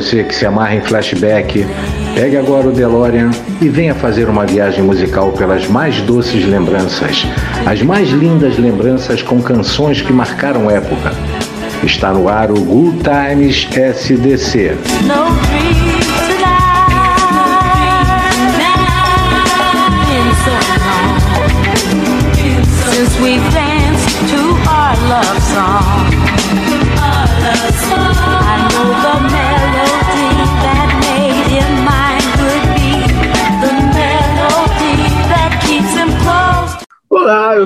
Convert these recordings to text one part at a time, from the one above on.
você que se amarra em flashback, pegue agora o DeLorean e venha fazer uma viagem musical pelas mais doces lembranças, as mais lindas lembranças com canções que marcaram época. Está no ar o Good Times SDC. Danced to our love song.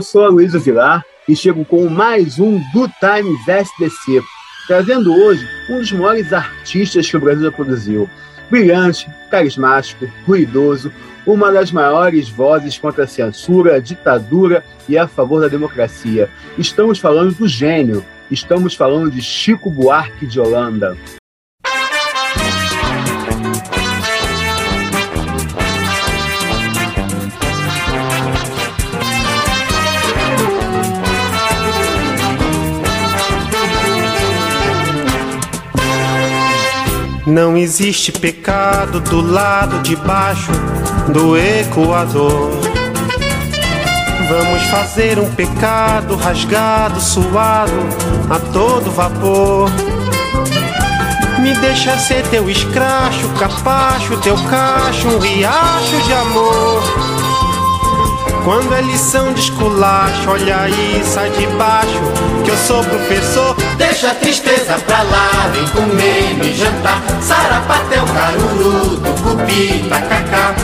Eu sou a Luísa Vilar e chego com mais um Do Times SDC, trazendo hoje um dos maiores artistas que o Brasil já produziu. Brilhante, carismático, ruidoso, uma das maiores vozes contra a censura, a ditadura e a favor da democracia. Estamos falando do gênio, estamos falando de Chico Buarque de Holanda. Não existe pecado do lado de baixo do Equador. Vamos fazer um pecado rasgado, suado, a todo vapor. Me deixa ser teu escracho, capacho, teu cacho, um riacho de amor. Quando é lição de esculacho, olha aí, sai de baixo, que eu sou professor. Deixa a tristeza pra lá, vem comer, me jantar. Sarapatel, caruru, tucupi, tacacá.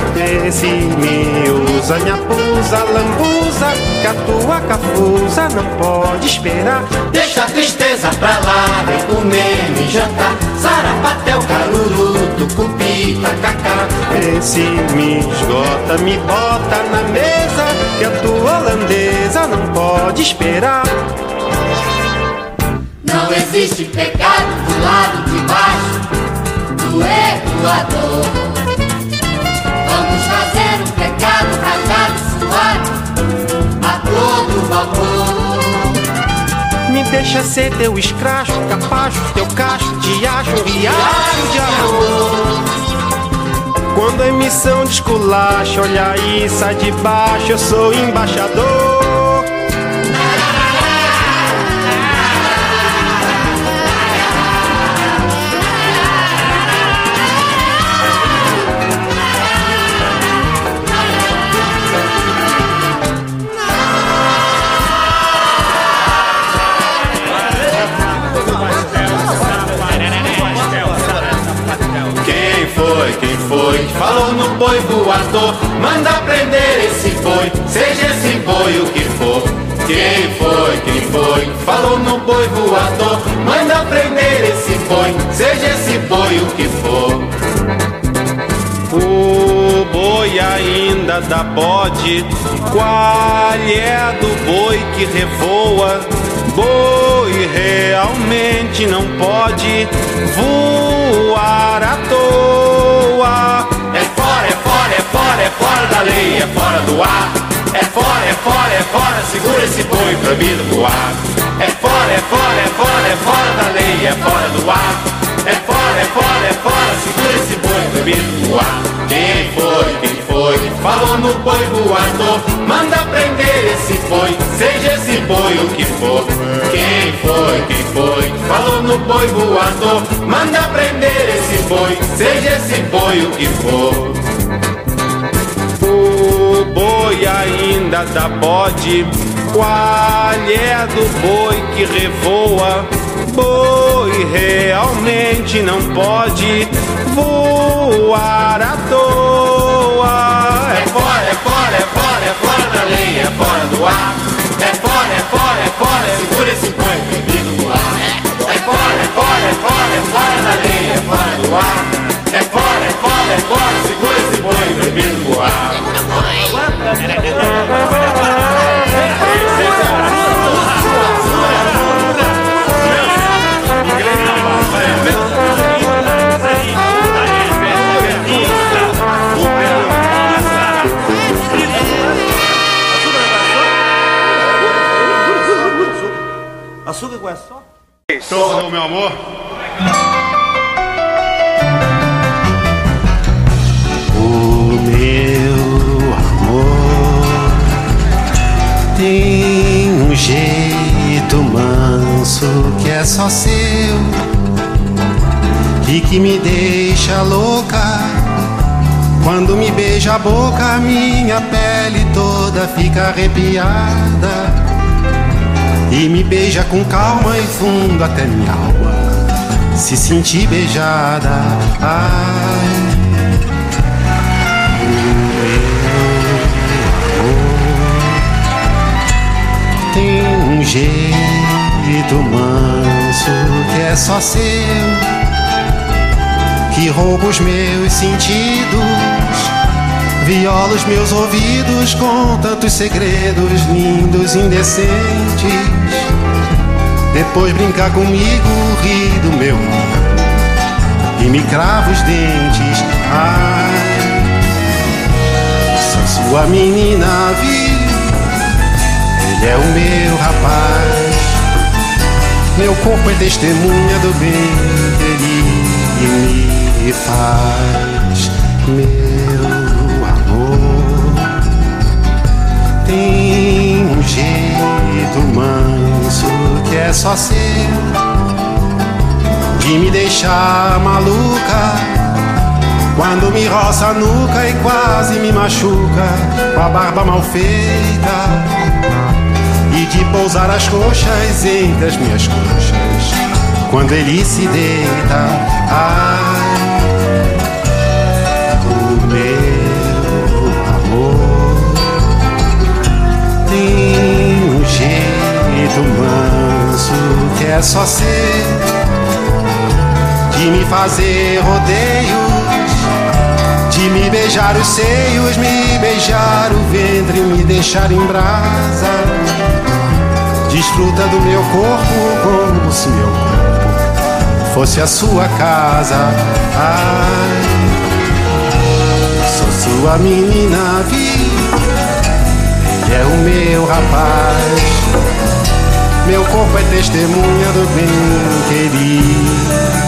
Esse me usa, me lambuza, que a tua cafusa não pode esperar. Deixa a tristeza pra lá, vem comer, me jantar. Sarapatel, caruru, tucupi. Esse me esgota, me bota na mesa que a tua holandesa não pode esperar. Não existe pecado do lado de baixo do Equador. Vamos fazer um pecado rasgado suado a todo vapor. Me deixa ser teu escracho, capacho, teu cacho, de acho, riacho de amor. Quando a emissão de esculacha, olha aí, sai de baixo, eu sou embaixador. Falou no boi voador. Manda prender esse boi, seja esse boi o que for. Quem foi, quem foi, falou no boi voador. Manda prender esse boi, seja esse boi o que for. O boi ainda dá bode. Qual é do boi que revoa? Boi realmente não pode voar à toa. Fora, da lei, é fora do ar. É fora, é fora, é fora, segura esse boi proibido voar. É fora, é fora, é fora, é fora da lei, é fora do ar. É fora, é fora, é fora, segura esse boi proibido voar. Quem foi, quem foi, falou no boi voador, manda prender esse boi, seja esse boi o que for. Quem foi, quem foi, falou no boi voador, manda prender esse boi, seja esse boi o que for. Boi ainda dá bode, qual é do boi que revoa? Boi realmente não pode voar à toa. É fora, é fora, é fora, é fora da lei, é fora do ar. É fora, é fora, é fora, segura esse boi proibido no ar. É fora, é fora, é fora, é fora da lei, é fora do ar. É é é fora, segura esse boi proibido no ar. Açúcar com açúcar? Então, meu amor. Tem um jeito manso que é só seu e que me deixa louca. Quando me beija a boca, minha pele toda fica arrepiada. E me beija com calma e fundo até minha alma se sentir beijada. Ai. Jeito manso que é só seu, que rouba os meus sentidos, viola os meus ouvidos com tantos segredos lindos, indecentes. Depois brincar comigo, ri do meu e me crava os dentes. Ai, sou sua menina viva ele é o meu rapaz. Meu corpo é testemunha do bem que ele me faz. Meu amor tem um jeito manso que é só seu de me deixar maluca. Quando me roça a nuca e quase me machuca com a barba mal feita de pousar as coxas entre as minhas coxas. Quando ele se deita, ai, o meu amor tem um jeito manso que é só ser de me fazer rodeios. De me beijar os seios, me beijar o ventre, me deixar em brasa Desfruta do meu corpo como se meu corpo fosse a sua casa. Ai, sou sua menina, vi, ele é o meu rapaz. Meu corpo é testemunha do bem querido.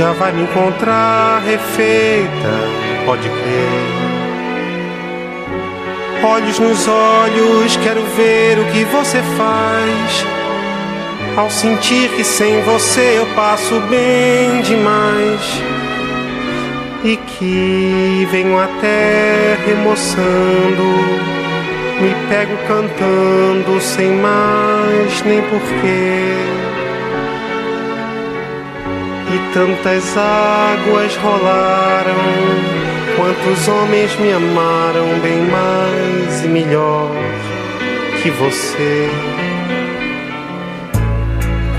já vai me encontrar refeita, pode crer. Olhos nos olhos, quero ver o que você faz. Ao sentir que sem você eu passo bem demais. E que venho até remoçando, me pego cantando sem mais nem porquê e tantas águas rolaram. Quantos homens me amaram bem mais e melhor que você.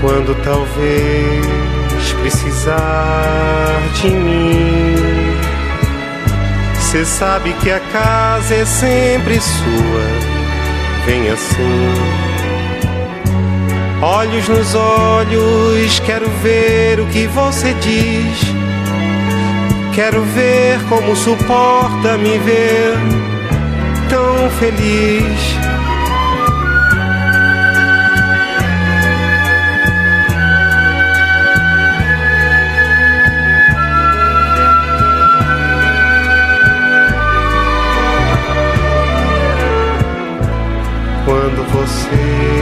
Quando talvez precisar de mim, cê sabe que a casa é sempre sua. Vem assim Olhos nos olhos, quero ver o que você diz. Quero ver como suporta me ver tão feliz. Quando você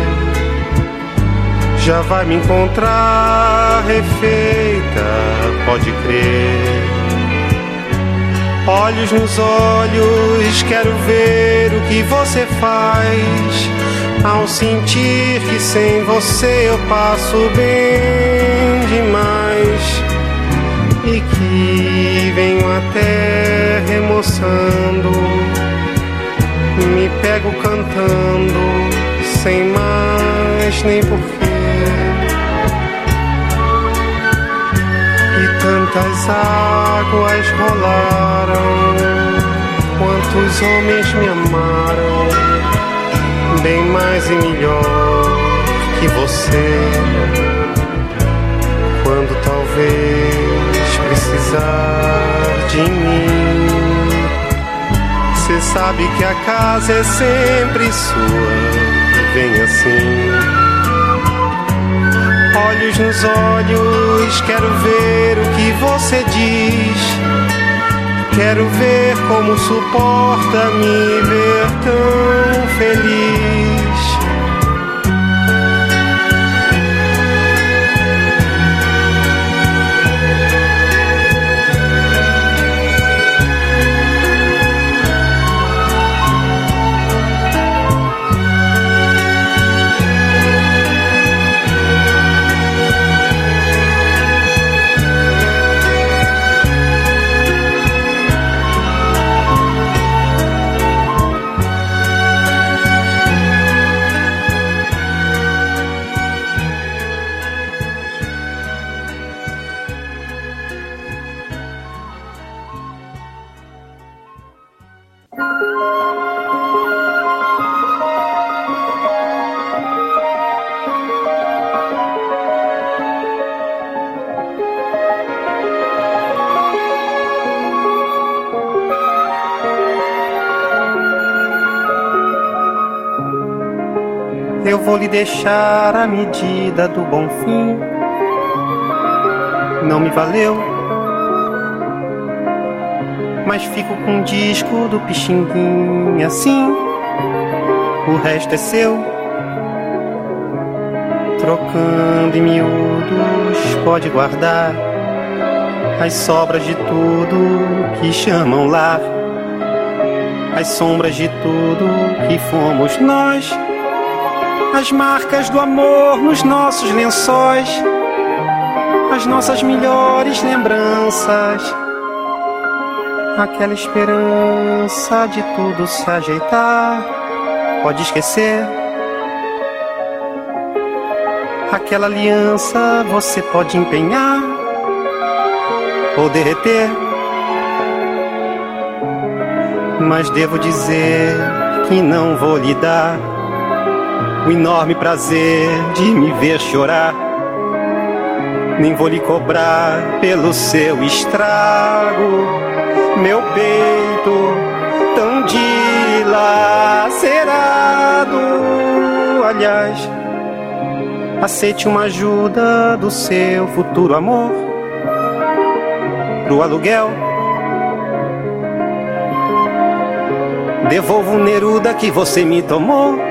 já vai me encontrar refeita, pode crer. Olhos nos olhos, quero ver o que você faz. Ao sentir que sem você eu passo bem demais e que venho até remoçando, me pego cantando sem mais nem porquê. Tantas águas rolaram, quantos homens me amaram, bem mais e melhor que você. Quando talvez precisar de mim. Cê sabe que a casa é sempre sua, vem assim. Olhos nos olhos, quero ver o que você diz. Quero ver como suporta me ver tão feliz. Deixar a medida do bom fim. Não me valeu, mas fico com um disco do Pixinguinha assim. O resto é seu, trocando em miúdos, pode guardar as sobras de tudo que chamam lar, as sombras de tudo que fomos nós as marcas do amor nos nossos lençóis, as nossas melhores lembranças, aquela esperança de tudo se ajeitar. Pode esquecer. Aquela aliança você pode empenhar ou derreter. Mas devo dizer que não vou lhe dar o enorme prazer de me ver chorar. Nem vou lhe cobrar pelo seu estrago, meu peito tão dilacerado. Aliás, aceite uma ajuda do seu futuro amor pro aluguel. Devolvo o Neruda que você me tomou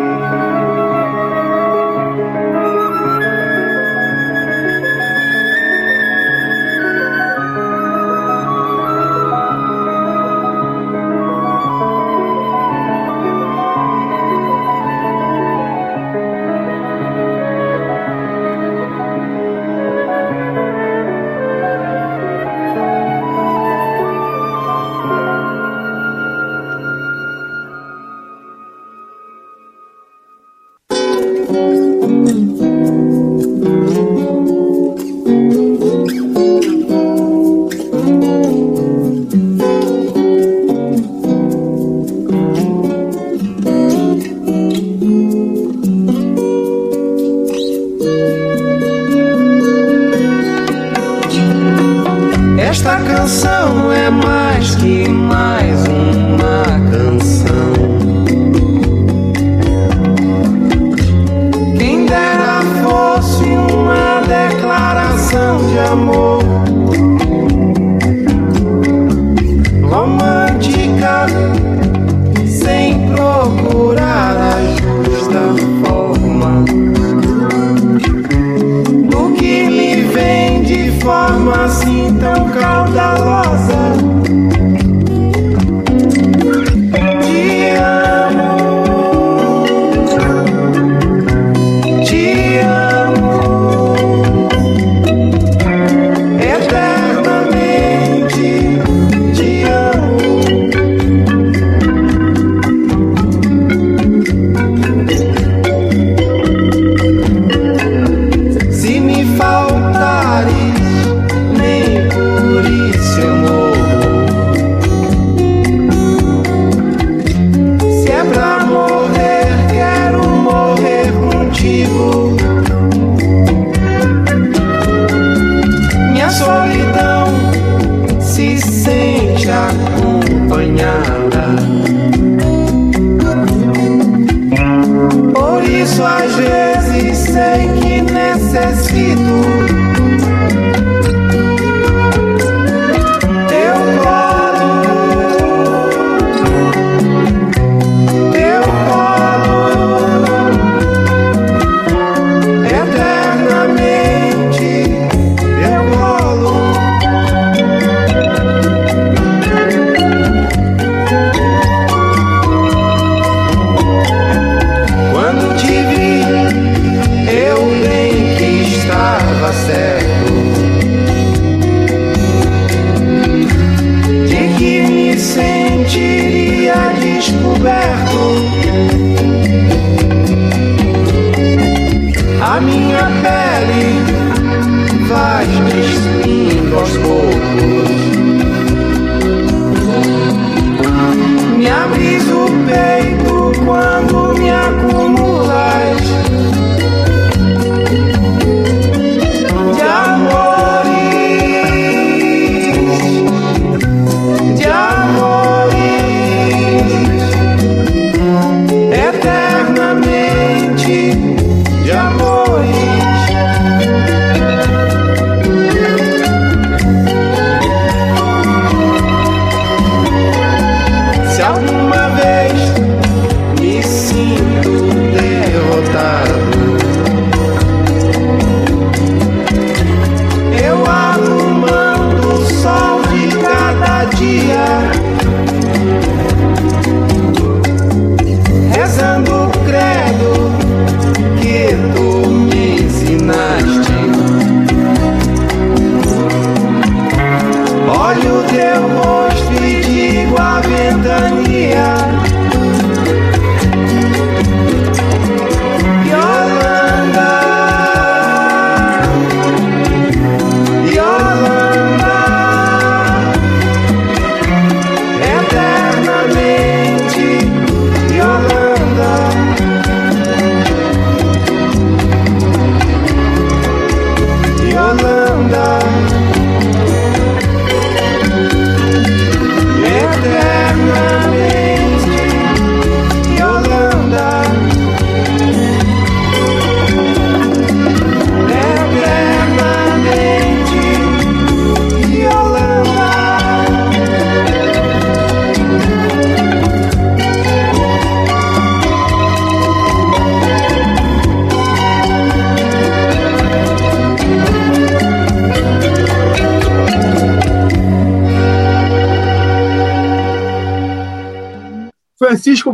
canção é mais que mais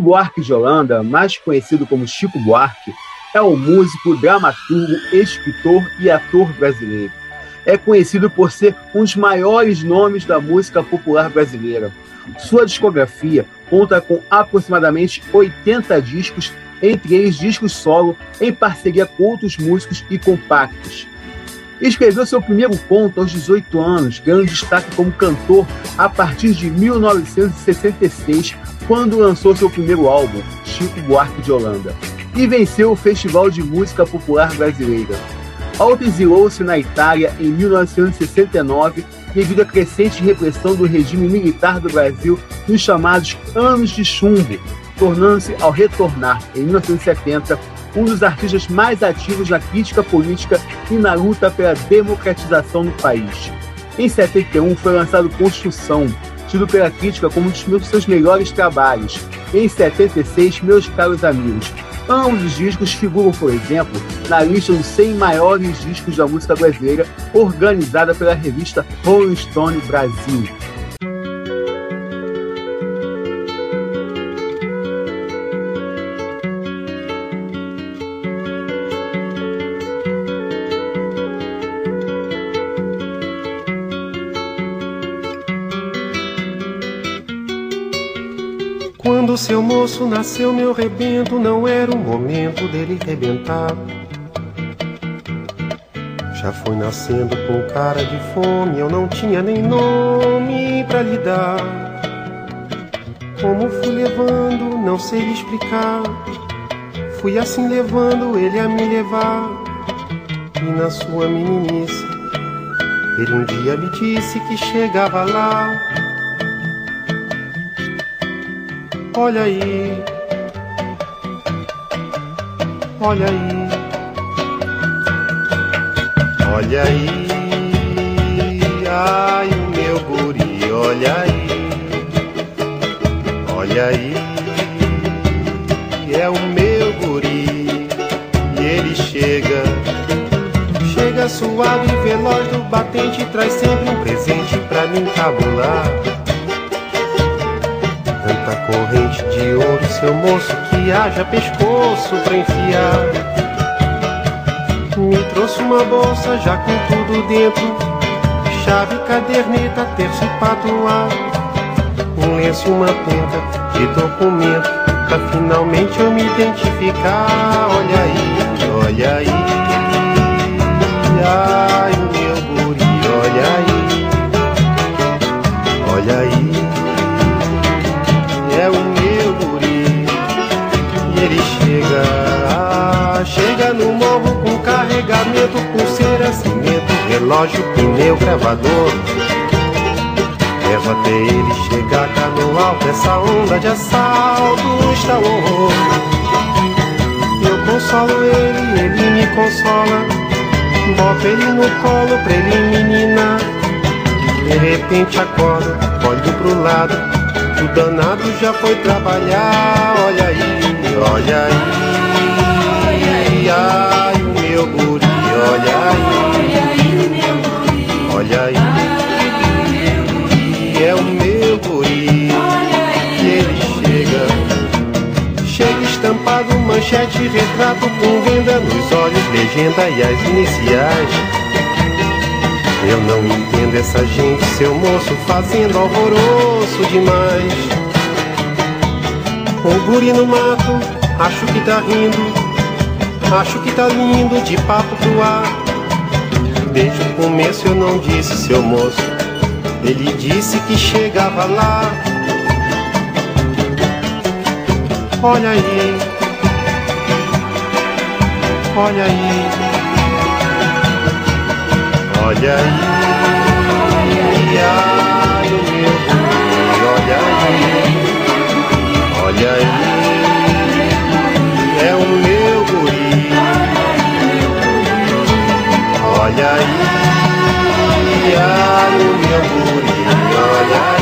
Buarque de Holanda, mais conhecido como Chico Buarque, é um músico, dramaturgo, escritor e ator brasileiro. É conhecido por ser um dos maiores nomes da música popular brasileira. Sua discografia conta com aproximadamente 80 discos, entre eles discos solo, em parceria com outros músicos e compactos. Escreveu seu primeiro conto aos 18 anos, ganhando destaque como cantor a partir de 1966, quando lançou seu primeiro álbum, Chico Buarque de Holanda, e venceu o Festival de Música Popular Brasileira. Autoexilou-se na Itália em 1969 devido à crescente repressão do regime militar do Brasil nos chamados Anos de Chumbo, tornando-se, ao retornar em 1970, um dos artistas mais ativos na crítica política e na luta pela democratização do país. Em 71 foi lançado Construção, tido pela crítica como um dos seus melhores trabalhos. Em 76, Meus Caros Amigos, Ambos os discos figuram, por exemplo, na lista dos 100 maiores discos da música brasileira, organizada pela revista Rolling Stone Brasil. Nasceu meu rebento, não era o momento dele rebentar. Já foi nascendo com cara de fome, eu não tinha nem nome pra lhe dar. Como fui levando, não sei lhe explicar. Fui assim levando ele a me levar. E na sua meninice, ele um dia me disse que chegava lá. Olha aí, olha aí, olha aí, ai o meu guri, olha aí, olha aí, é o meu guri. E ele chega. Chega suave e veloz do batente, traz sempre um presente pra me encabular corrente de ouro, seu moço, que haja pescoço pra enfiar. Me trouxe uma bolsa já com tudo dentro, chave, caderneta, terço e patuar. Um lenço uma penca de documento, pra finalmente eu me identificar. Olha aí, olha aí, ai meu guri, olha aí, olha aí. Relógio, pneu, gravador. Levo até ele chegar cá no alto, essa onda de assalto está horror. Eu consolo ele, ele me consola. Boto ele no colo pra ele menina. De repente acorda, olho pro lado o danado já foi trabalhar, olha aí, olha aí. Ai, o meu guri, olha aí. Olha aí. É o meu guri. E ele chega. Chega estampado, manchete, retrato com venda nos olhos, legenda e as iniciais. Eu não entendo essa gente, seu moço, fazendo alvoroço demais. O guri no mato, acho que tá rindo, acho que tá lindo de papo pro ar. Desde o começo eu não disse, seu moço, ele disse que chegava lá. Olha aí, olha aí. Olha aí, ai o meu Olha aí, ai o meu guri, olha aí,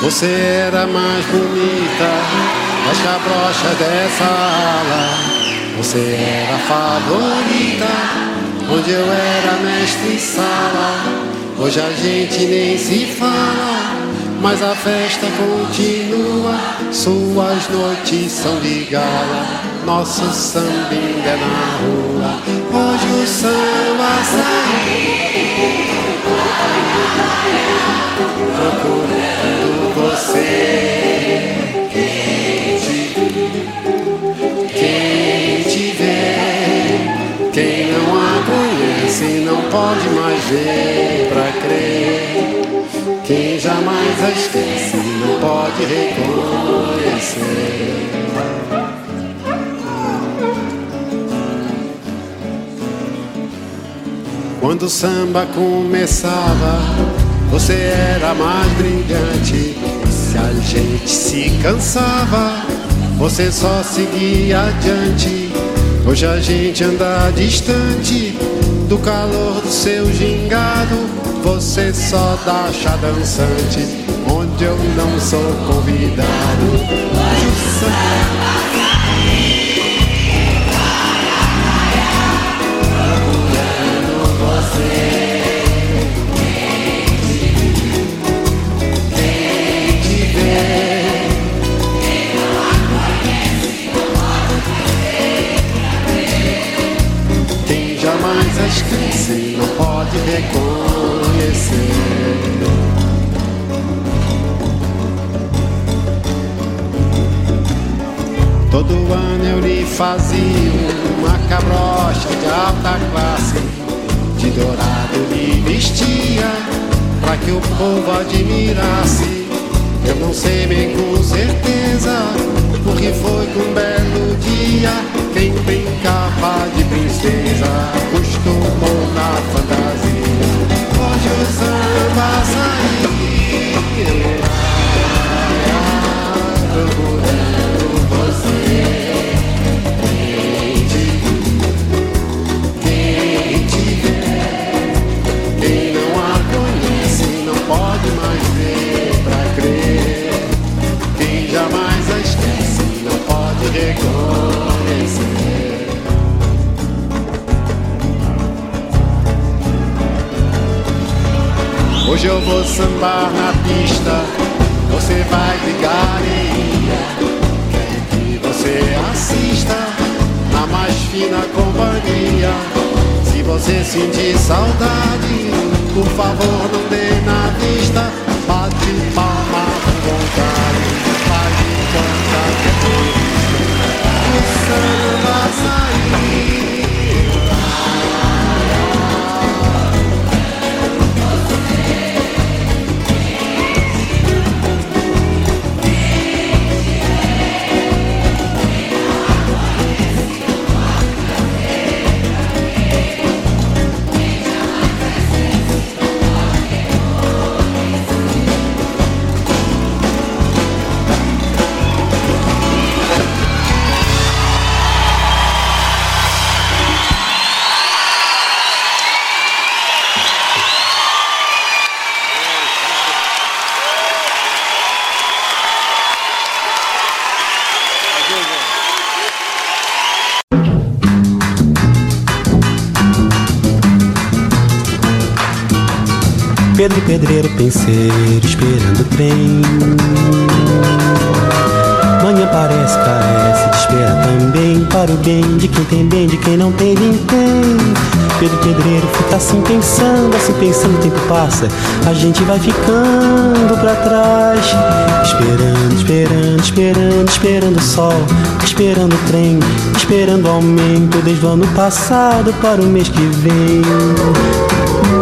Você era mais bonita das cabrochas dessa ala. Você era favorita, onde eu era mestre em sala. Hoje a gente nem se fala. mas a festa continua. Suas noites são de gala, nosso samba é na rua. Hoje o samba saiu procurando você. Quem te, quem te vê, quem não a conhece não pode mais ver pra crer. Quem jamais a esquece não pode reconhecer. Quando o samba começava, você era mais brilhante. Se a gente se cansava, você só seguia adiante. Hoje a gente anda distante do calor do seu gingado você só dá chá dançante, onde eu não sou convidado. Quem jamais as esquece não pode reconhecer. Todo ano eu lhe fazia uma cabrocha de alta classe, de dourado lhe vestia, pra que o povo admirasse. Eu não sei bem com certeza, porque foi com um belo dia, quem brincava de princesa, costumou na fantasia. Hoje o samba saiu. Hoje eu vou sambar na pista, você vai ligar Quero que você assista na mais fina companhia. Se você sentir saudade, por favor não dê na vista. Bate palma com vontade, pode cantar que é O samba sair. Penseiro esperando o trem. Manhã parece, carece de também. Para o bem de quem tem bem, de quem não tem, vintém Pedro pedreiro fica assim pensando, assim pensando, o tempo passa. A gente vai ficando pra trás. Esperando, esperando, esperando, esperando o sol. Esperando o trem, esperando o aumento Desde o ano passado para o mês que vem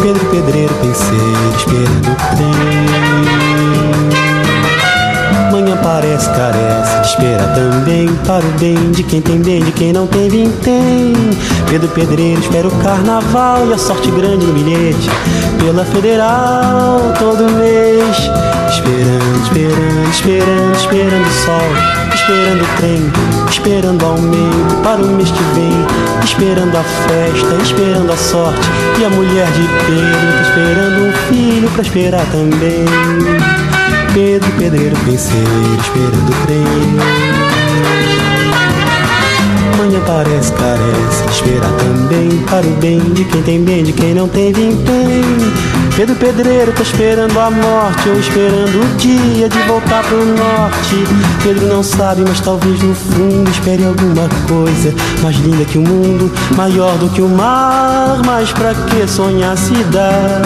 Pedro Pedreiro penseiro esperando o trem. Manhã parece, carece. Espera também Para o bem de quem tem bem, de quem não tem, vintém Pedro Pedreiro espera o carnaval E a sorte grande no bilhete. Pela Federal todo mês. Esperando, esperando, esperando, esperando o sol. Esperando o trem, esperando o aumento para o mês que vem Esperando a festa, esperando a sorte. E a mulher de Pedro esperando um filho pra esperar também Pedro, pedreiro, penseiro, esperando o trem Manhã parece, carece, esperar também Para o bem de quem tem bem, de quem não tem vintém Pedro Pedreiro tá esperando a morte ou esperando o dia de voltar pro norte. Pedro não sabe, mas talvez no fundo espere alguma coisa mais linda que o mundo, maior do que o mar. Mas pra que sonhar se dá?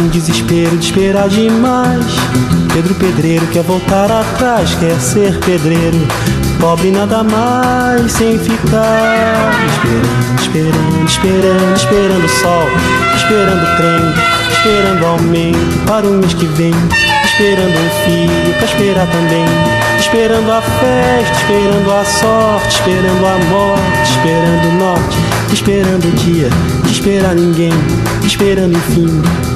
Um desespero de esperar demais. Pedro Pedreiro quer voltar atrás, quer ser pedreiro. Pobre nada mais sem ficar. Esperando, esperando, esperando, esperando o sol, esperando o trem, esperando aumento. Para o mês que vem, esperando um filho para esperar também, esperando a festa, esperando a sorte, esperando a morte, esperando o norte, esperando o dia, esperar ninguém, esperando enfim,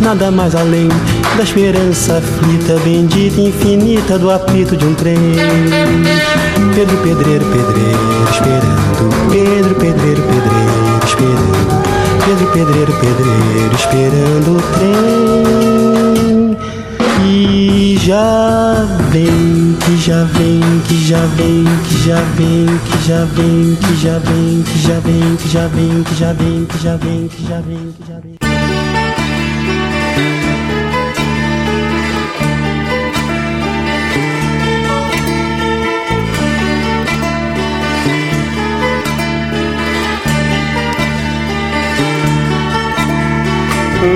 nada mais além da esperança aflita, bendita, infinita do apito de um trem. Pedro, pedreiro, pedreiro, esperando, Pedro, pedreiro, pedreiro, esperando. Pedro, pedreiro, pedreiro, esperando o trem. E já vem, que já vem, que já vem, que já vem, que já vem, que já vem, que já vem, que já vem, que já vem, que já vem, que já vem, que já vem.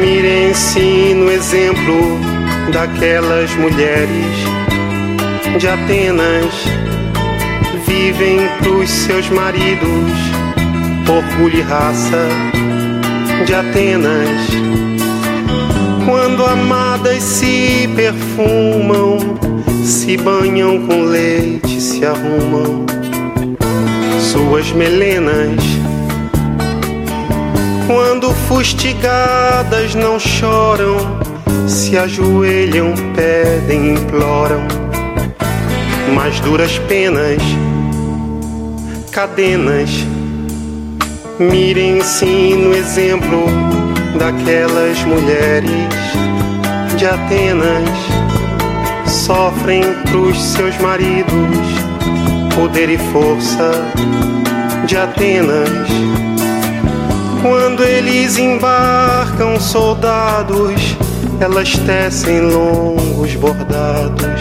Mirem-se no exemplo daquelas mulheres de Atenas. Vivem pros seus maridos, orgulho e raça de Atenas. Quando amadas se perfumam, se banham com leite, se arrumam suas melenas quando fustigadas não choram, se ajoelham, pedem, imploram. Mas duras penas, cadenas, mirem-se no exemplo daquelas mulheres de Atenas. Sofrem pros seus maridos poder e força de Atenas quando eles embarcam soldados, elas tecem longos bordados,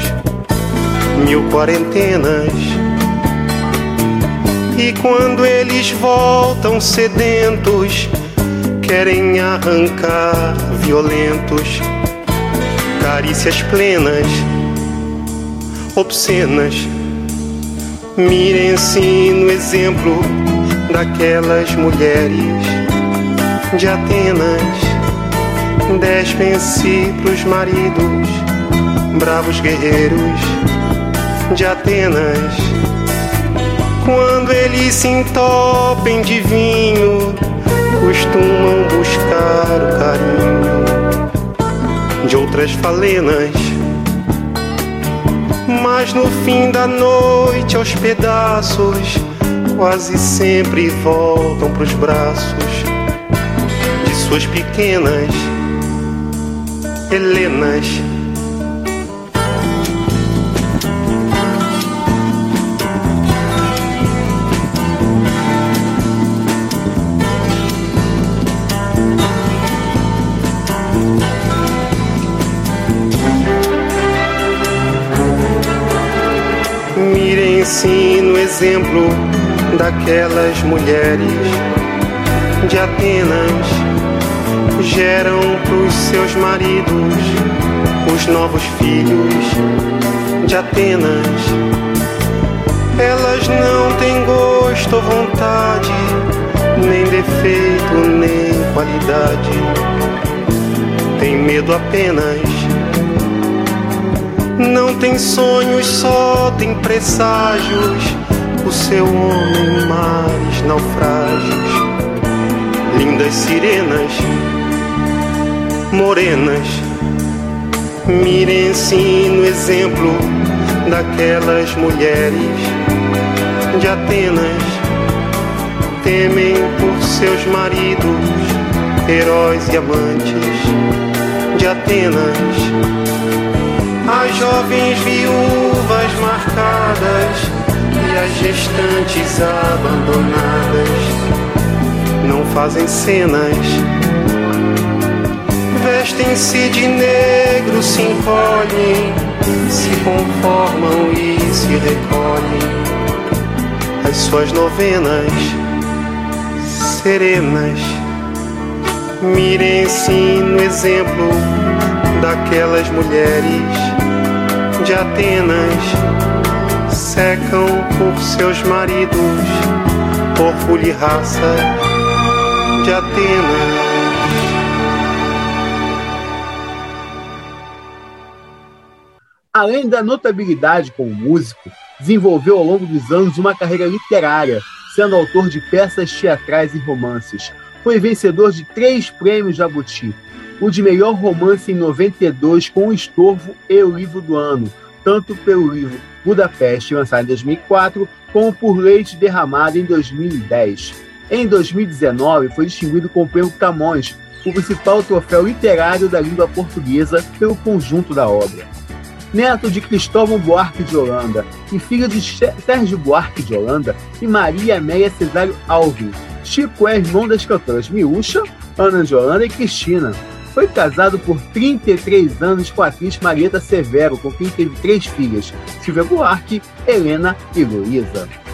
mil quarentenas. E quando eles voltam sedentos, querem arrancar violentos, carícias plenas, obscenas. Mirem-se no exemplo daquelas mulheres de Atenas, despem-se pros maridos, bravos guerreiros de Atenas. Quando eles se entopem de vinho, costumam buscar o carinho de outras falenas. Mas no fim da noite, aos pedaços, quase sempre voltam pros braços suas pequenas Helenas. Mirem-se no exemplo daquelas mulheres de Atenas geram pros seus maridos os novos filhos de Atenas. Elas não têm gosto ou vontade, nem defeito, nem qualidade. Tem medo apenas. Não tem sonhos, só tem presságios. O seu homem, mares, naufrágios, lindas sirenas morenas. Mirem-se no exemplo daquelas mulheres de Atenas. Temem por seus maridos, heróis e amantes de Atenas. As jovens viúvas marcadas e as gestantes abandonadas não fazem cenas vestem-se de negro, se encolhem, se conformam e se recolhem. As suas novenas serenas, mirem-se no exemplo daquelas mulheres de Atenas, secam por seus maridos, orgulho e raça de Atenas. Além da notabilidade como músico, desenvolveu ao longo dos anos uma carreira literária, sendo autor de peças teatrais e romances. Foi vencedor de três prêmios Jabuti: o de melhor romance em 92 com o Estorvo e o livro do ano, tanto pelo livro Budapeste, lançado em 2004, como por Leite Derramado em 2010. Em 2019, foi distinguido com o Prêmio Camões, o principal troféu literário da língua portuguesa, pelo conjunto da obra neto de Cristóvão Buarque de Holanda e filho de Sérgio Buarque de Holanda e Maria Amélia Cesário Alves. Chico é irmão das cantoras Miúcha, Ana de Holanda e Cristina. Foi casado por 33 anos com a atriz Marieta Severo, com quem teve três filhas, Silvia Buarque, Helena e Luísa.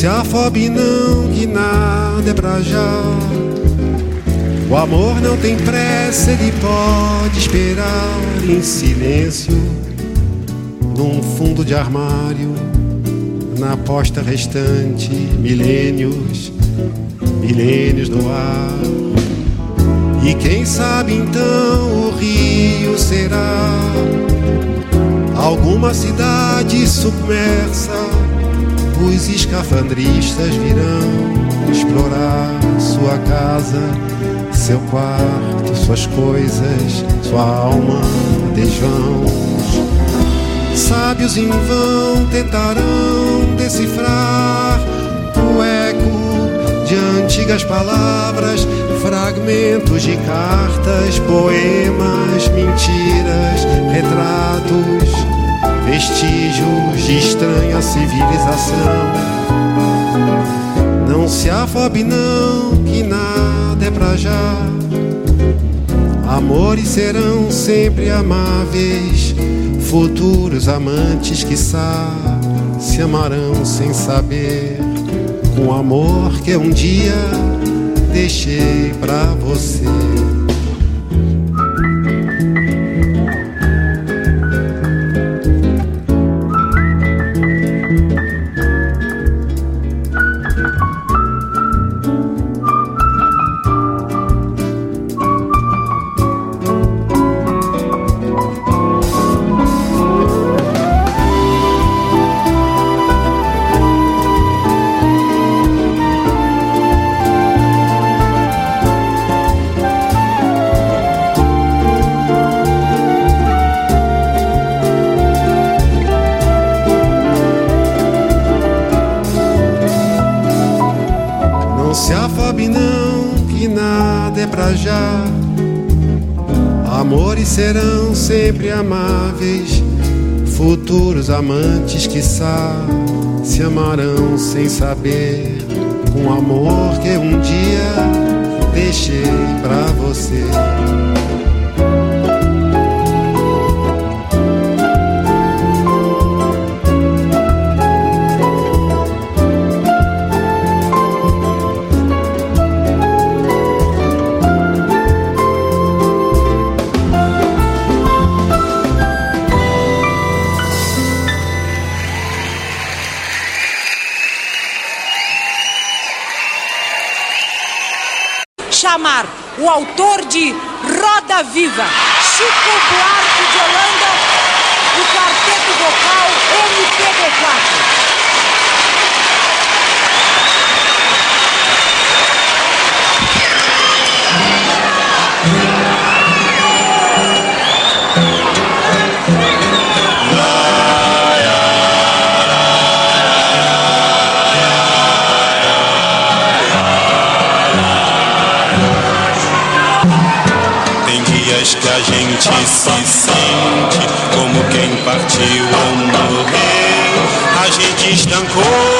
Se afobe não, que nada é pra já. O amor não tem pressa, ele pode esperar em silêncio, num fundo de armário, na posta restante, milênios, milênios no ar. E quem sabe então o rio será alguma cidade submersa os escafandristas virão explorar sua casa, seu quarto, suas coisas, sua alma, desvão. Sábios em vão tentarão decifrar o eco de antigas palavras, fragmentos de cartas, poemas, mentiras, retratos vestígios de estranha civilização. Não se afobe não, que nada é pra já. Amores serão sempre amáveis, futuros amantes que se amarão sem saber, com amor que um dia deixei pra você. Serão sempre amáveis, futuros amantes que se amarão sem saber, com amor que um dia deixei pra você. Viva, Chico Buarque partiu ou morreu, a gente estancou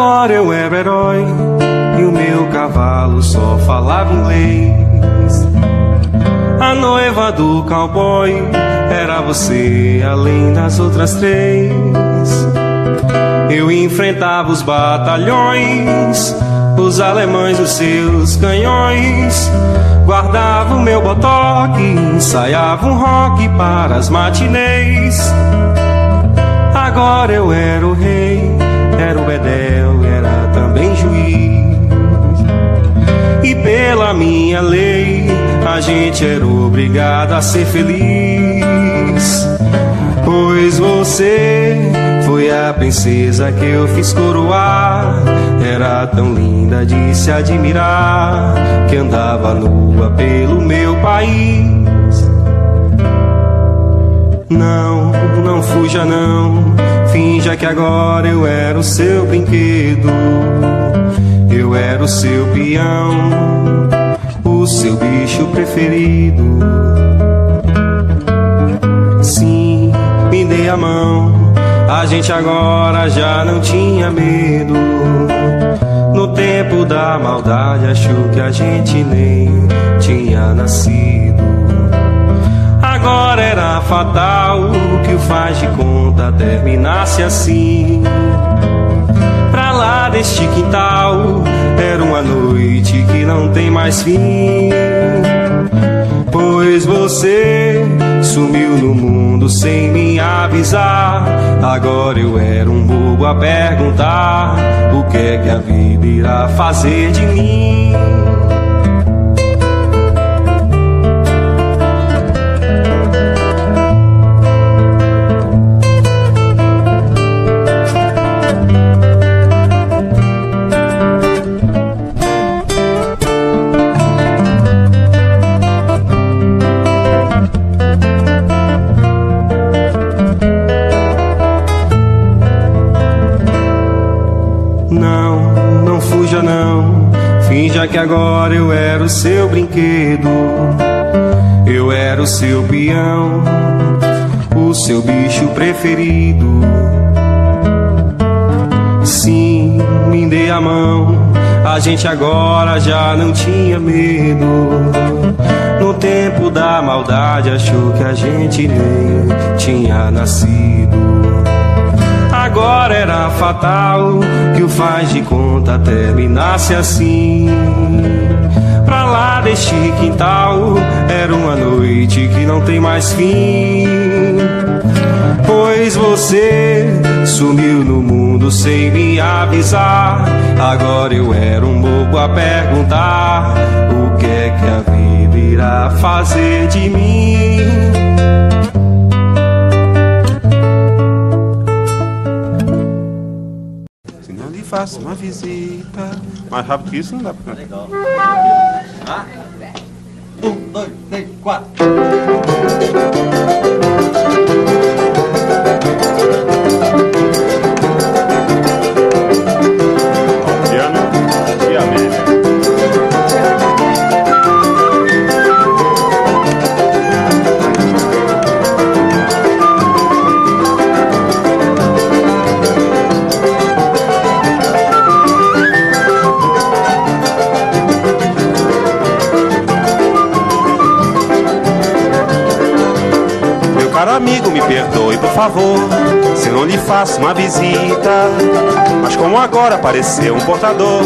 Agora eu era herói e o meu cavalo só falava inglês. A noiva do cowboy era você, além das outras três. Eu enfrentava os batalhões, os alemães, os seus canhões. Guardava o meu botoque, ensaiava um rock para as matinês. Agora eu era o rei, minha lei, a gente era obrigado a ser feliz. Pois você foi a princesa que eu fiz coroar. Era tão linda de se admirar, que andava nua pelo meu país. Não, não fuja não, finja que agora eu era o seu brinquedo. Eu era o seu peão, seu bicho preferido. Sim, me dê a mão, a gente agora já não tinha medo. No tempo da maldade, achou que a gente nem tinha nascido. agora era fatal que o faz de conta terminasse assim. Lá deste quintal era uma noite que não tem mais fim. Pois você sumiu no mundo sem me avisar. Agora eu era um bobo a perguntar: o que é que a vida irá fazer de mim? Brinquedo, eu era o seu peão, o seu bicho preferido. Sim, me dê a mão, a gente agora já não tinha medo. No tempo da maldade achou que a gente nem tinha nascido agora era fatal que o faz de conta terminasse assim. Lá deste quintal era uma noite que não tem mais fim. Pois você sumiu no mundo sem me avisar. Agora eu era um bobo a perguntar: o que é que a vida irá fazer de mim? faça uma visita. Mais rápido que isso não dá pra cantar. Legal. Ah? Um, dois, três, quatro. favor, se não lhe faço uma visita. Mas como agora apareceu um portador,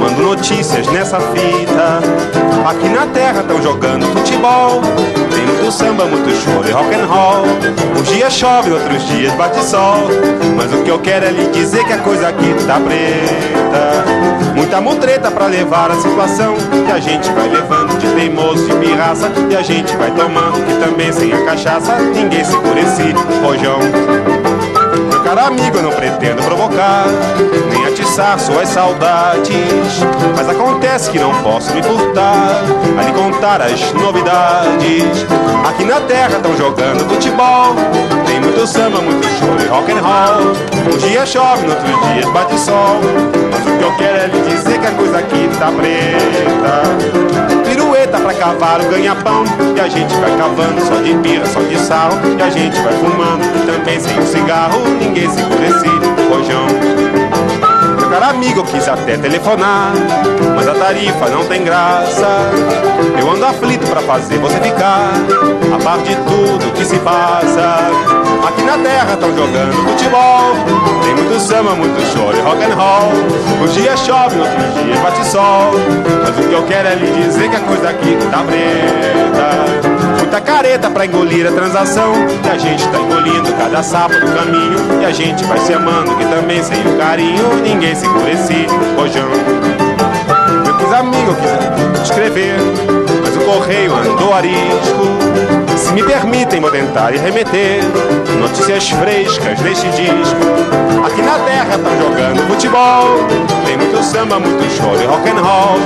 mando notícias nessa fita. Aqui na terra estão jogando futebol, tem muito samba, muito choro e rock and roll. Uns dias chove, outros dias bate sol. Mas o que eu quero é lhe dizer que a coisa aqui tá preta. Muita mutreta pra levar a situação que a gente vai levando de teimoso, de pirraça e a gente vai tomando que também sem a cachaça ninguém segura esse rojão. Meu caro amigo, eu não pretendo provocar, nem atiçar suas saudades. Mas acontece que não posso me furtar a lhe contar as novidades. Aqui na terra estão jogando futebol, muito samba, muito show e rock and roll. Um dia chove, no outro dia bate sol. Mas o que eu quero é lhe dizer que a coisa aqui tá preta. Pirueta pra cavalo ganha pão. E a gente vai cavando só de pira, só de sal E a gente vai fumando também sem um cigarro. Ninguém segura esse rojão. Caro amigo, eu quis até telefonar Mas a tarifa não tem graça. Eu ando aflito pra fazer você ficar A par de tudo que se passa terra estão jogando futebol. Tem muito samba, muito choro e rock and roll. Um dia chove, outro dia bate sol. Mas o que eu quero é lhe dizer que a coisa aqui tá preta. Muita careta pra engolir a transação. Que a gente tá engolindo cada sapo do caminho. E a gente vai se amando que também sem o carinho Ninguém segura esse rojão Eu quis amigo, eu quis escrever correio andou arisco se me permitem, vou tentar e remeter notícias frescas deste disco. Aqui na terra estão jogando futebol, tem muito samba, muito show e rock and roll.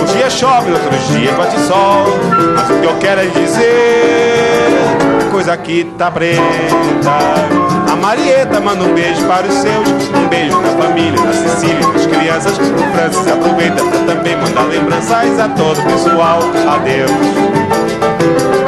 Um dia chove, outros dias bate sol, mas o que eu quero é dizer, a coisa aqui tá preta. Marieta manda um beijo para os seus, um beijo na família, na Sicília, nas crianças. O Francis aproveita para também mandar lembranças a todo o pessoal. Adeus.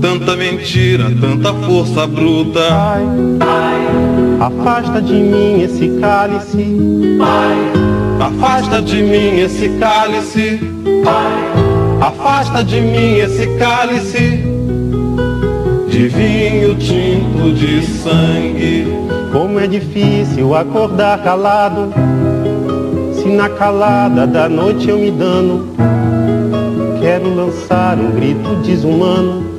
Tanta mentira, tanta força bruta. Pai, afasta de mim esse cálice. Pai. Afasta de mim esse cálice, afasta de mim esse cálice de vinho tinto de sangue. Como é difícil acordar calado, se na calada da noite eu me dano. Quero lançar um grito desumano,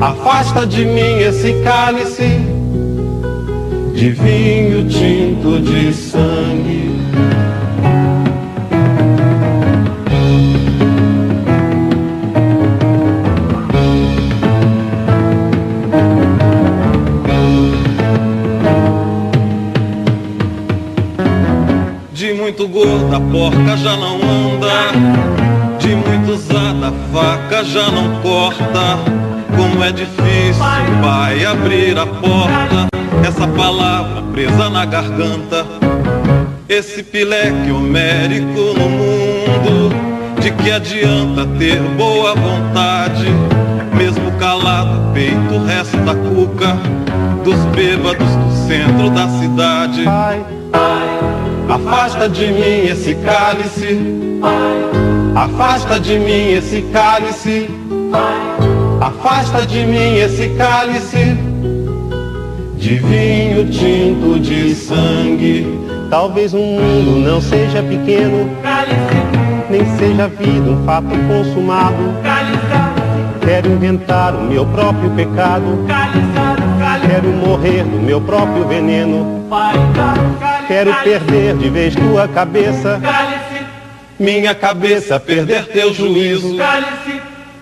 Afasta de mim esse cálice De vinho tinto de sangue muito gorda, a porca já não anda. De muito usada, a faca já não corta. Como é difícil, pai, abrir a porta. Essa palavra presa na garganta. Esse pileque homérico no mundo. De que adianta ter boa vontade? Mesmo calado, peito resta cuca dos bêbados do centro da cidade. Pai, pai. Afasta de mim esse cálice, afasta de mim esse cálice, afasta de mim esse cálice de vinho tinto de sangue. Talvez o mundo não seja pequeno, nem seja a vida um fato consumado. Quero inventar o meu próprio pecado, quero morrer do meu próprio veneno. Quero perder de vez tua cabeça. Minha cabeça perder teu juízo.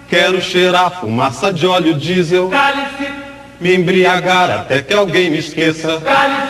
Quero cheirar fumaça de óleo diesel. Me embriagar até que alguém me esqueça. que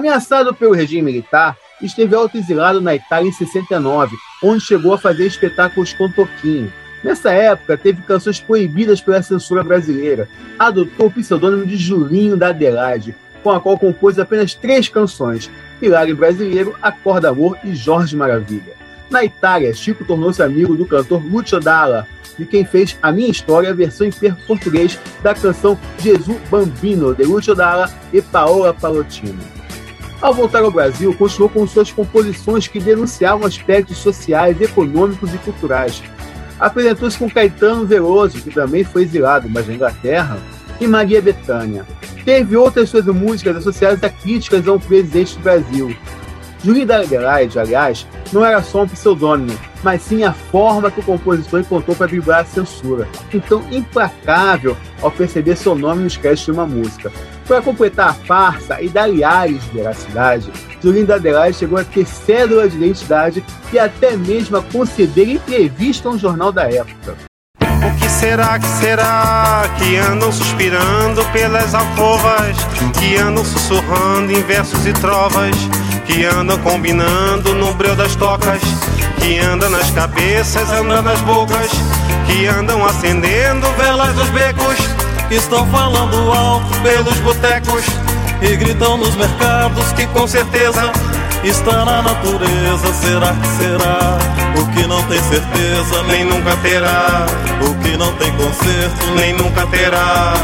Ameaçado pelo regime militar, esteve autoexilado na Itália em 69, onde chegou a fazer espetáculos com Toquinho. Nessa época, teve canções proibidas pela censura brasileira. Adotou o pseudônimo de Julinho da Adelaide, com a qual compôs apenas três canções: Milagre Brasileiro, Acorda Amor e Jorge Maravilha. Na Itália, Chico tornou-se amigo do cantor Lucio Dalla, de quem fez A Minha História, a versão em português da canção Jesus Bambino, de Lucio Dalla e Paola Palotino. Ao voltar ao Brasil, continuou com suas composições que denunciavam aspectos sociais, econômicos e culturais. Apresentou-se com Caetano Veloso, que também foi exilado, mas na Inglaterra, e Maria Bethânia. teve outras suas músicas associadas a críticas ao presidente do Brasil. Julinho da Adelaide, aliás, não era só um pseudônimo, mas sim a forma que o compositor encontrou para vibrar a censura. Então, implacável ao perceber seu nome nos créditos de uma música. Para completar a farsa e dar ares de veracidade, Julinho da Adelaide chegou a ter cédula de identidade e até mesmo a conceder entrevista a um jornal da época. O que será, que será que andam suspirando pelas alcovas, que andam sussurrando em versos e trovas, que andam combinando no breu das tocas, que andam nas cabeças, andam nas bocas, que andam acendendo velas dos becos, estão falando alto pelos botecos e gritam nos mercados que com certeza está na natureza. Será que será? O que não tem certeza nem nunca terá. O que não tem conserto nem nunca terá.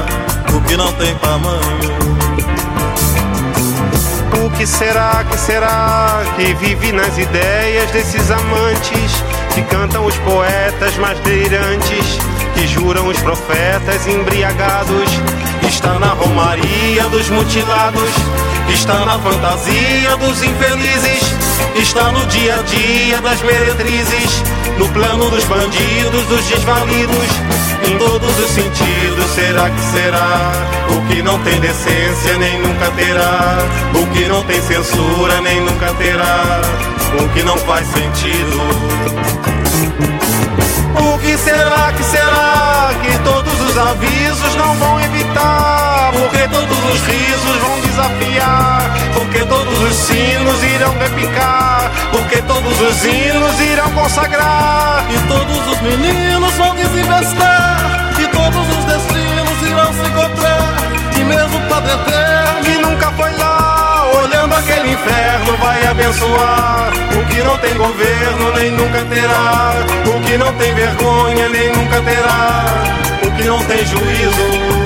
O que não tem tamanho. O que será, que será que vive nas ideias desses amantes que cantam os poetas mais delirantes, que juram os profetas embriagados? Está na romaria dos mutilados Está na fantasia dos infelizes, está no dia a dia das meretrizes, no plano dos bandidos, dos desvalidos, em todos os sentidos. Será que será? O que não tem decência nem nunca terá, o que não tem censura nem nunca terá, o que não faz sentido. O que será que será que todos os avisos não vão evitar? Porque todos os risos vão desafiar? Porque todos os sinos irão repicar? Porque todos os hinos irão consagrar? E todos os meninos vão desinvestar? E todos os destinos irão se encontrar? E mesmo Padre Eterno que nunca foi lá, aquele inferno, vai abençoar o que não tem governo nem nunca terá, o que não tem vergonha nem nunca terá, o que não tem juízo.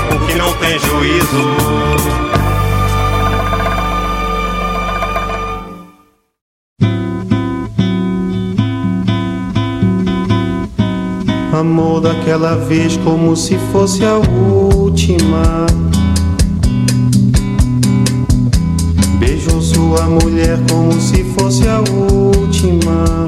o que não tem juízo. Amor daquela vez como se fosse a última. Beijou sua mulher como se fosse a última.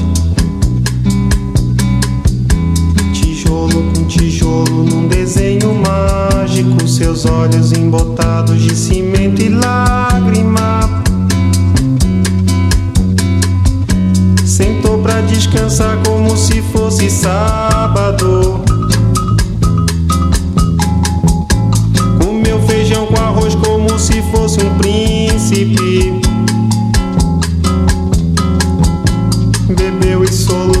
Tijolo com tijolo num desenho mágico. Seus olhos embotados de cimento e lágrima. Sentou pra descansar como se fosse sábado. Comeu feijão com arroz como se fosse um príncipe. Bebeu e soluçou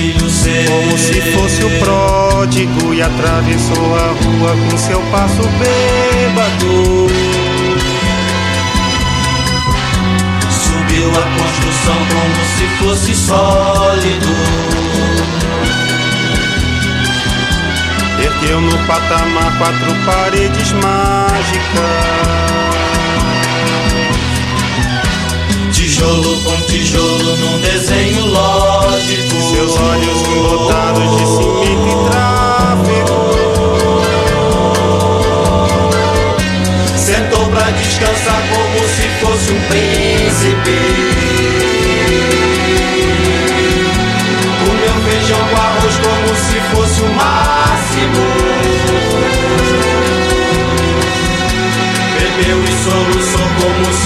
Filho seu. Como se fosse o pródigo e atravessou a rua com seu passo bêbado. Subiu a construção como se fosse sólido. Ergueu no patamar quatro paredes mágicas. Tijolo com tijolo num desenho lógico. Seus olhos lotados de cimento e tráfego. Sentou pra descansar como se fosse um príncipe. Comeu feijão com arroz como se fosse o máximo. Bebeu e como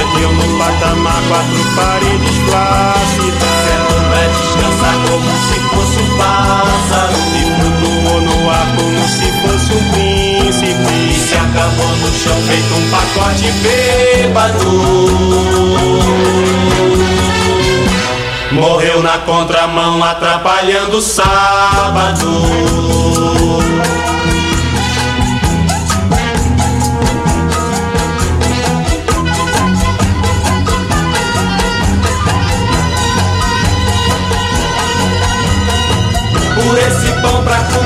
Ergueu no patamar quatro paredes plácidas. Sentou pra descansar como se fosse um pássaro. E flutuou no ar como se fosse um príncipe. E se acabou no chão feito um pacote bêbado. Morreu na contramão, atrapalhando o sábado.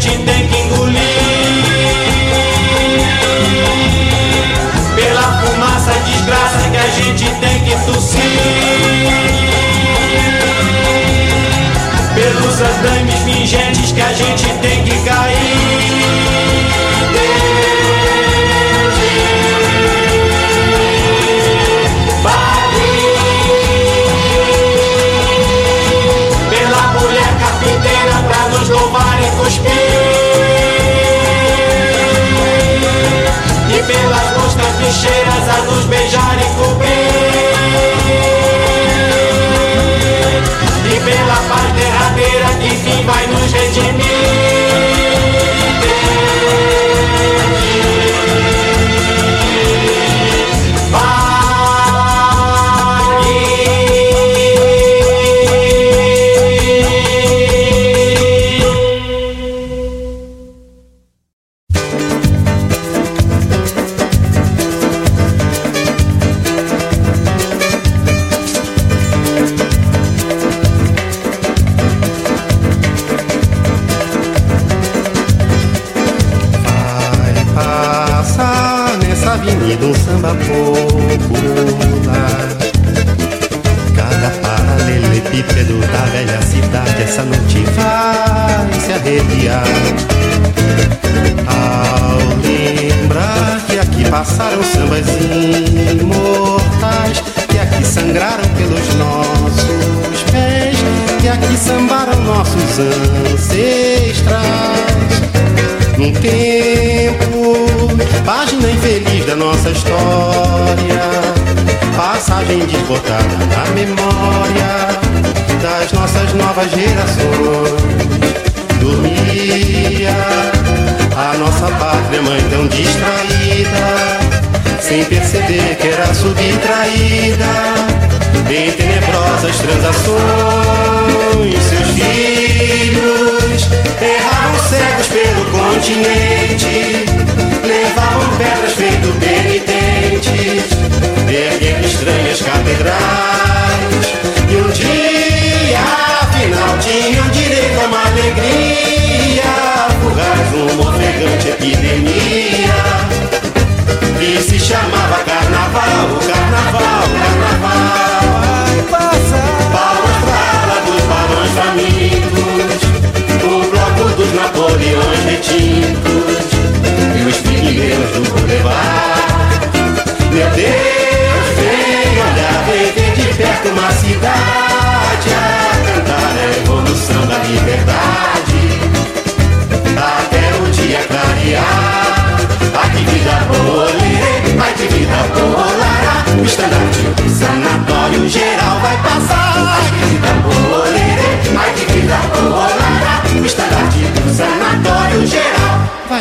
Gente tem que engolir. Pela fumaça desgraça que a gente tem que tossir. Pelos andames fingentes que a gente tem que cair.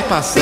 Passar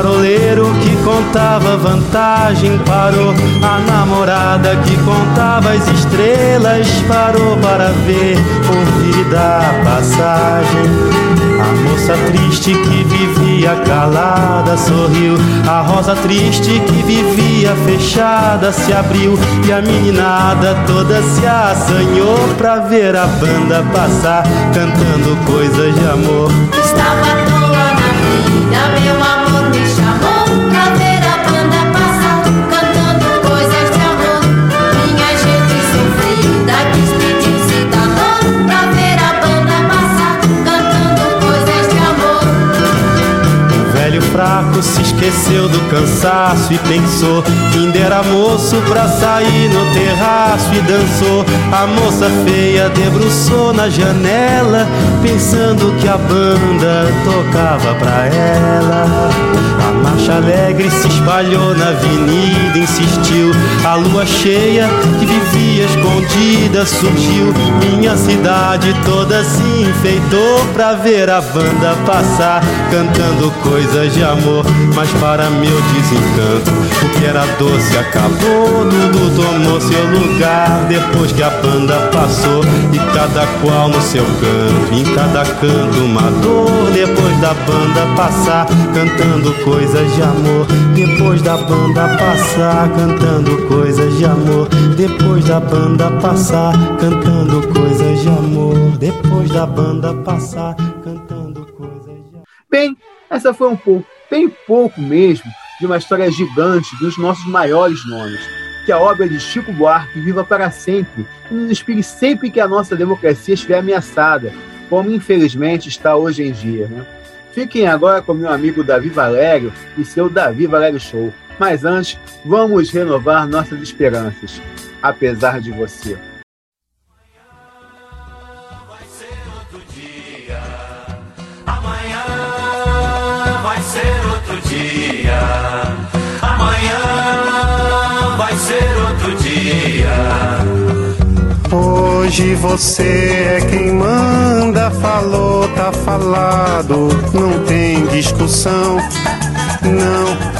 Faroleiro que contava vantagem parou. A namorada que contava as estrelas parou para ver, ouvir da passagem. A moça triste que vivia calada sorriu. A rosa triste que vivia fechada se abriu. E a meninada toda se assanhou pra ver a banda passar, cantando coisas de amor. Estava à na vida, meu amor se esqueceu do cansaço e pensou ainda era moço pra sair no terraço e dançou. A moça feia debruçou na janela, pensando que a banda tocava pra ela. A marcha alegre se espalhou na avenida, insistiu. A lua cheia que vivia escondida surgiu. Minha cidade toda se enfeitou pra ver a banda passar, cantando coisas de amor. Mas para meu desencanto, o que era doce acabou. Tudo tomou seu lugar depois que a banda passou. E cada qual no seu canto, em cada canto uma dor. Depois da banda passar, cantando coisas de amor. Depois da banda passar, cantando coisas de amor. Depois da banda passar, cantando coisas de amor. Depois da banda passar, cantando coisas de amor. Bem, essa foi um pouco, bem pouco mesmo, de uma história gigante dos nossos maiores nomes. Que a obra de Chico Buarque viva para sempre e nos inspire sempre que a nossa democracia estiver ameaçada, como infelizmente está hoje em dia. Né? Fiquem agora com meu amigo Davi Valério e seu Davi Valério Show. Mas antes, vamos renovar nossas esperanças. Apesar de você. Amanhã vai ser outro dia. Hoje você é quem manda, falou, tá falado, não tem discussão, não.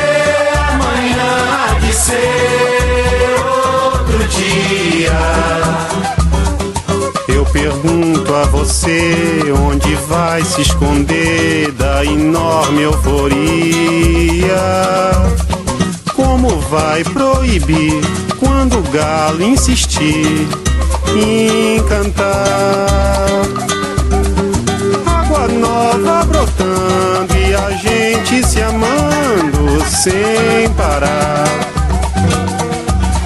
ser outro dia. Eu pergunto a você onde vai se esconder da enorme euforia. Como vai proibir quando o galo insistir em cantar? Nova brotando e a gente se amando sem parar.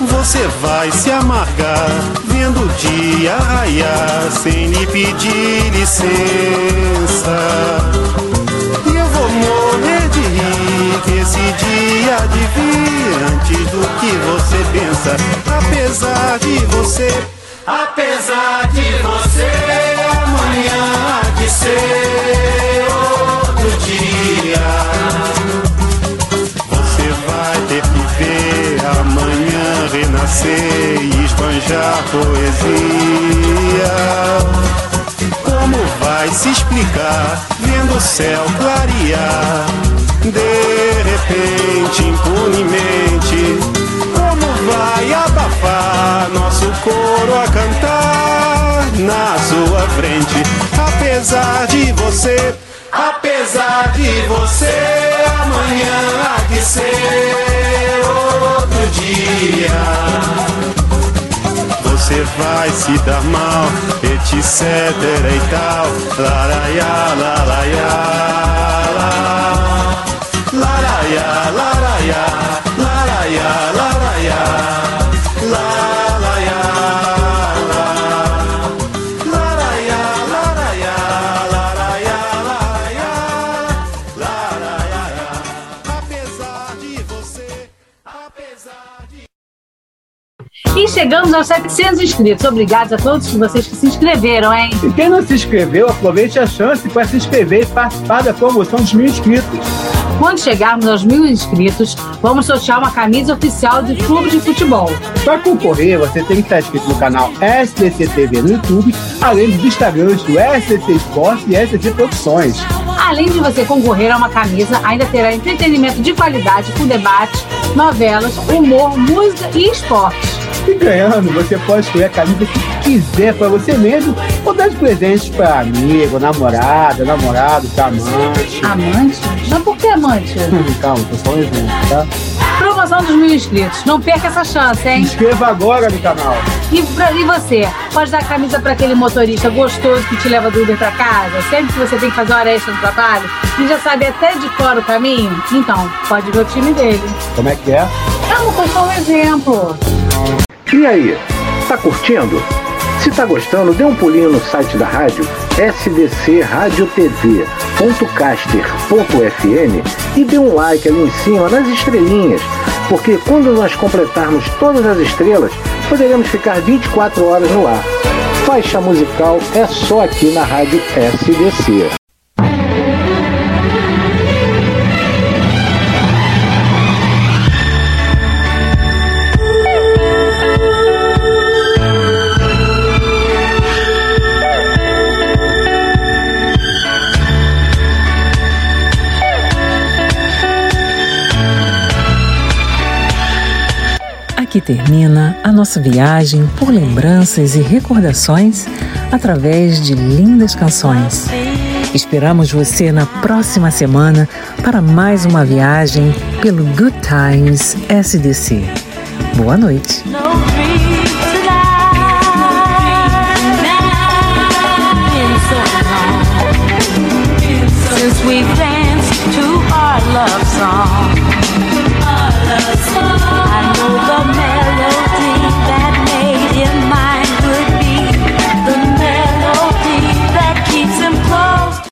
Você vai se amargar vendo o dia raiar sem lhe pedir licença. E eu vou morrer dia de vir antes do que você pensa. Apesar de você, apesar de você, amanhã há de ser outro dia. Você vai ter que ver amanhã renascer e esbanjar poesia como vai se explicar vendo o céu clarear? De repente, impunemente, como vai abafar nosso coro a cantar na sua frente? Apesar de você, apesar de você, amanhã há de ser outro dia você vai se dar mal, etc e tal. Laraiá, laraiá, laraiá, laraiá, aos 700 inscritos. Obrigados a todos vocês que se inscreveram, hein? E quem não se inscreveu, aproveite a chance para se inscrever e participar da promoção dos mil inscritos. Quando chegarmos aos mil inscritos, vamos sortear uma camisa oficial do clube de futebol. Para concorrer, você tem que estar inscrito no canal SDC TV no YouTube, além dos Instagrams do SDC Esporte e SDC Produções. Além de você concorrer a uma camisa, ainda terá entretenimento de qualidade com debate, novelas, humor, música e esportes. E ganhando, você pode escolher a camisa que quiser para você mesmo ou dar de presente para amigo, namorada, namorado, amante. Amante? Mas por que amante? Calma, tô só um exemplo, tá? Promoção dos mil inscritos. Não perca essa chance, hein? Inscreva agora no canal. E, pra, e você? Pode dar a camisa para aquele motorista gostoso que te leva do Uber para casa? Sempre que você tem que fazer hora extra no trabalho e já sabe até de cor o caminho? Então, pode ver o time dele. Como é que é? Não, foi só um exemplo. E aí, tá curtindo? Se tá gostando, dê um pulinho no site da rádio sdcradiotv.caster.fm e dê um like ali em cima nas estrelinhas, porque quando nós completarmos todas as estrelas, poderemos ficar 24 horas no ar. Faixa musical é só aqui na rádio SDC. Aqui termina a nossa viagem por lembranças e recordações através de lindas canções. Esperamos você na próxima semana para mais uma viagem pelo Good Times SDC. Boa noite. we danced to our love song.